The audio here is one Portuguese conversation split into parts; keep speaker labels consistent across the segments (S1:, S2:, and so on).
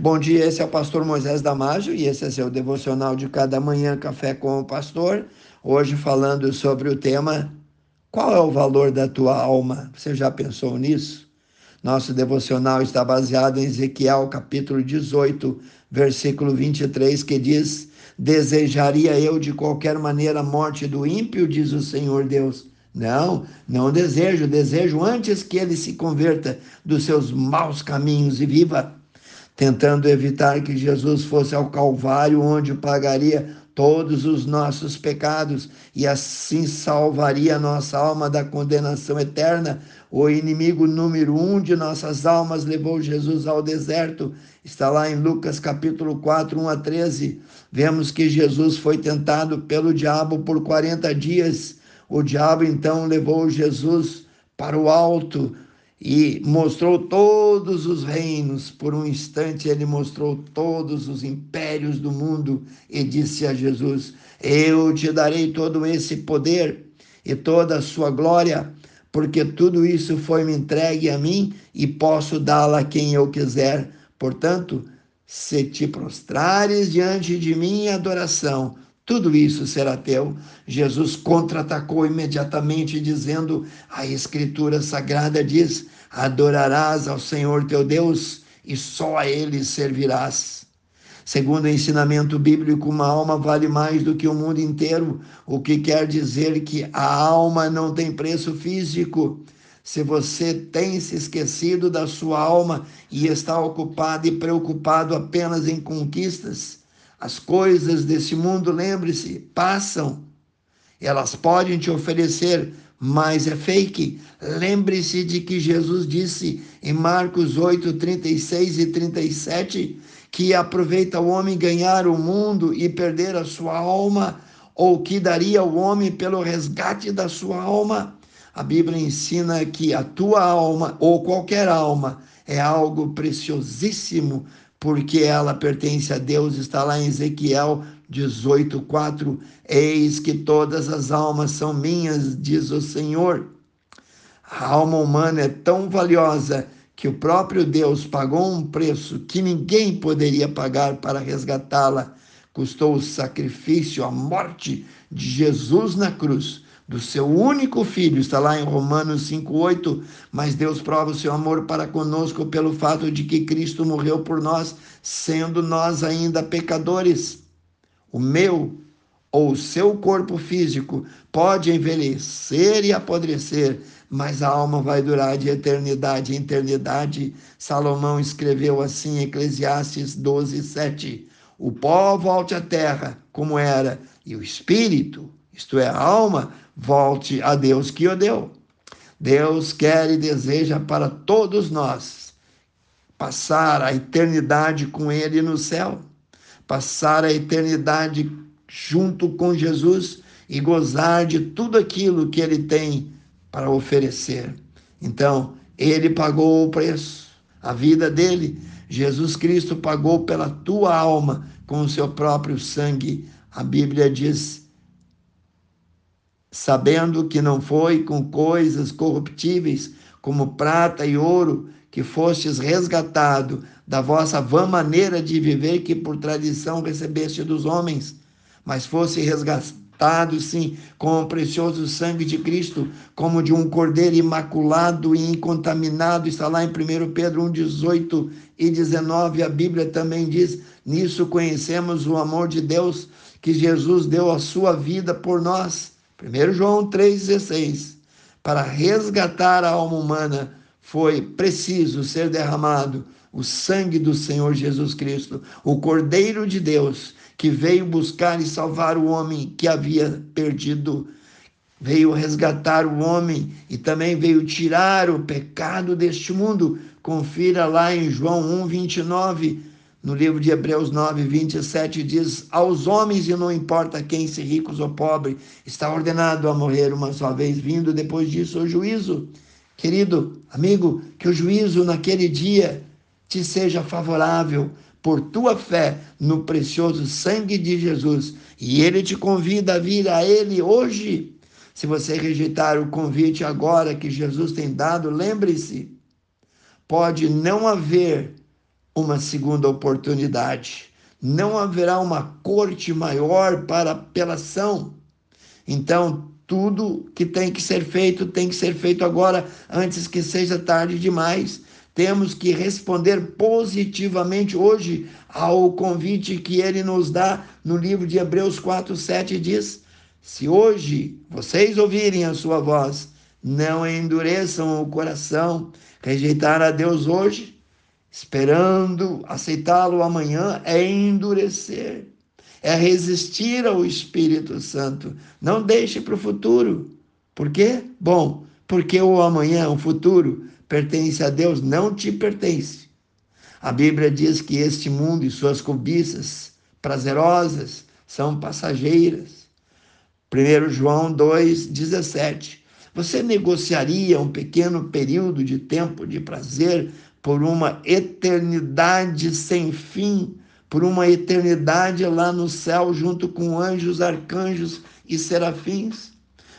S1: Bom dia, esse é o pastor Moisés Damásio e esse é seu devocional de cada manhã, Café com o Pastor. Hoje falando sobre o tema Qual é o valor da tua alma? Você já pensou nisso? Nosso devocional está baseado em Ezequiel capítulo 18, versículo 23, que diz: Desejaria eu de qualquer maneira a morte do ímpio, diz o Senhor Deus. Não, não desejo, desejo antes que ele se converta dos seus maus caminhos e viva tentando evitar que Jesus fosse ao Calvário, onde pagaria todos os nossos pecados e assim salvaria a nossa alma da condenação eterna. O inimigo número um de nossas almas levou Jesus ao deserto. Está lá em Lucas capítulo 4, 1 a 13. Vemos que Jesus foi tentado pelo diabo por 40 dias. O diabo então levou Jesus para o alto, e mostrou todos os reinos. Por um instante, ele mostrou todos os impérios do mundo e disse a Jesus: Eu te darei todo esse poder e toda a sua glória, porque tudo isso foi me entregue a mim e posso dá-la a quem eu quiser. Portanto, se te prostrares diante de mim em adoração, tudo isso será teu. Jesus contra-atacou imediatamente, dizendo: A Escritura Sagrada diz: Adorarás ao Senhor teu Deus e só a Ele servirás. Segundo o ensinamento bíblico, uma alma vale mais do que o mundo inteiro, o que quer dizer que a alma não tem preço físico. Se você tem se esquecido da sua alma e está ocupado e preocupado apenas em conquistas, as coisas desse mundo, lembre-se, passam. Elas podem te oferecer, mas é fake. Lembre-se de que Jesus disse em Marcos 8, 36 e 37 que aproveita o homem ganhar o mundo e perder a sua alma, ou que daria o homem pelo resgate da sua alma. A Bíblia ensina que a tua alma, ou qualquer alma, é algo preciosíssimo porque ela pertence a Deus, está lá em Ezequiel 18:4. Eis que todas as almas são minhas, diz o Senhor. A alma humana é tão valiosa que o próprio Deus pagou um preço que ninguém poderia pagar para resgatá-la. Custou o sacrifício, a morte de Jesus na cruz do seu único filho, está lá em Romanos 5:8, mas Deus prova o seu amor para conosco pelo fato de que Cristo morreu por nós, sendo nós ainda pecadores. O meu ou o seu corpo físico pode envelhecer e apodrecer, mas a alma vai durar de eternidade em eternidade. Salomão escreveu assim em Eclesiastes 12, 7. O pó volte à terra como era, e o espírito, isto é, a alma, volte a Deus que o deu. Deus quer e deseja para todos nós passar a eternidade com Ele no céu, passar a eternidade junto com Jesus e gozar de tudo aquilo que Ele tem para oferecer. Então, Ele pagou o preço, a vida dele. Jesus Cristo pagou pela tua alma com o seu próprio sangue. A Bíblia diz sabendo que não foi com coisas corruptíveis, como prata e ouro, que fostes resgatado da vossa vã maneira de viver que por tradição recebeste dos homens, mas fosse resgatado, sim, com o precioso sangue de Cristo, como de um cordeiro imaculado e incontaminado, está lá em 1 Pedro 1, 18 e 19, a Bíblia também diz, nisso conhecemos o amor de Deus, que Jesus deu a sua vida por nós, 1 João 3,16. Para resgatar a alma humana foi preciso ser derramado o sangue do Senhor Jesus Cristo, o Cordeiro de Deus, que veio buscar e salvar o homem que havia perdido. Veio resgatar o homem e também veio tirar o pecado deste mundo. Confira lá em João 1, 29 no livro de Hebreus 9, 27, diz: Aos homens, e não importa quem, se ricos ou pobres, está ordenado a morrer uma só vez, vindo depois disso o juízo. Querido amigo, que o juízo naquele dia te seja favorável por tua fé no precioso sangue de Jesus. E ele te convida a vir a ele hoje. Se você rejeitar o convite agora que Jesus tem dado, lembre-se, pode não haver uma segunda oportunidade. Não haverá uma corte maior para apelação. Então, tudo que tem que ser feito tem que ser feito agora, antes que seja tarde demais. Temos que responder positivamente hoje ao convite que ele nos dá no livro de Hebreus 4, 7 diz: Se hoje vocês ouvirem a sua voz, não endureçam o coração. Rejeitar a Deus hoje, esperando aceitá-lo amanhã, é endurecer é resistir ao Espírito Santo. Não deixe para o futuro. Por quê? Bom, porque o amanhã, o futuro, pertence a Deus, não te pertence. A Bíblia diz que este mundo e suas cobiças prazerosas são passageiras. 1 João 2,17. Você negociaria um pequeno período de tempo de prazer por uma eternidade sem fim por uma eternidade lá no céu, junto com anjos, arcanjos e serafins.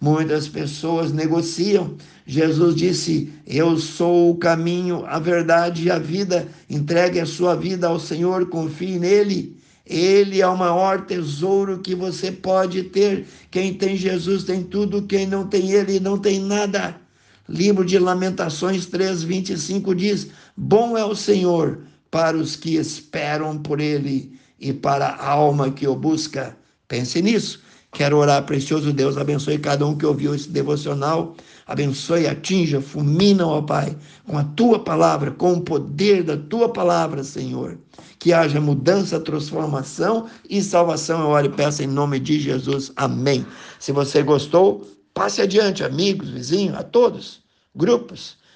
S1: Muitas pessoas negociam. Jesus disse: Eu sou o caminho, a verdade e a vida. Entregue a sua vida ao Senhor, confie nele. Ele é o maior tesouro que você pode ter. Quem tem Jesus tem tudo, quem não tem ele não tem nada. Livro de Lamentações 3:25 diz: Bom é o Senhor para os que esperam por Ele e para a alma que o busca. Pense nisso. Quero orar, precioso Deus, abençoe cada um que ouviu esse devocional. Abençoe, atinja, fulmina, ó Pai, com a tua palavra, com o poder da tua palavra, Senhor. Que haja mudança, transformação e salvação. Eu oro e peço em nome de Jesus. Amém. Se você gostou, passe adiante, amigos, vizinhos, a todos, grupos.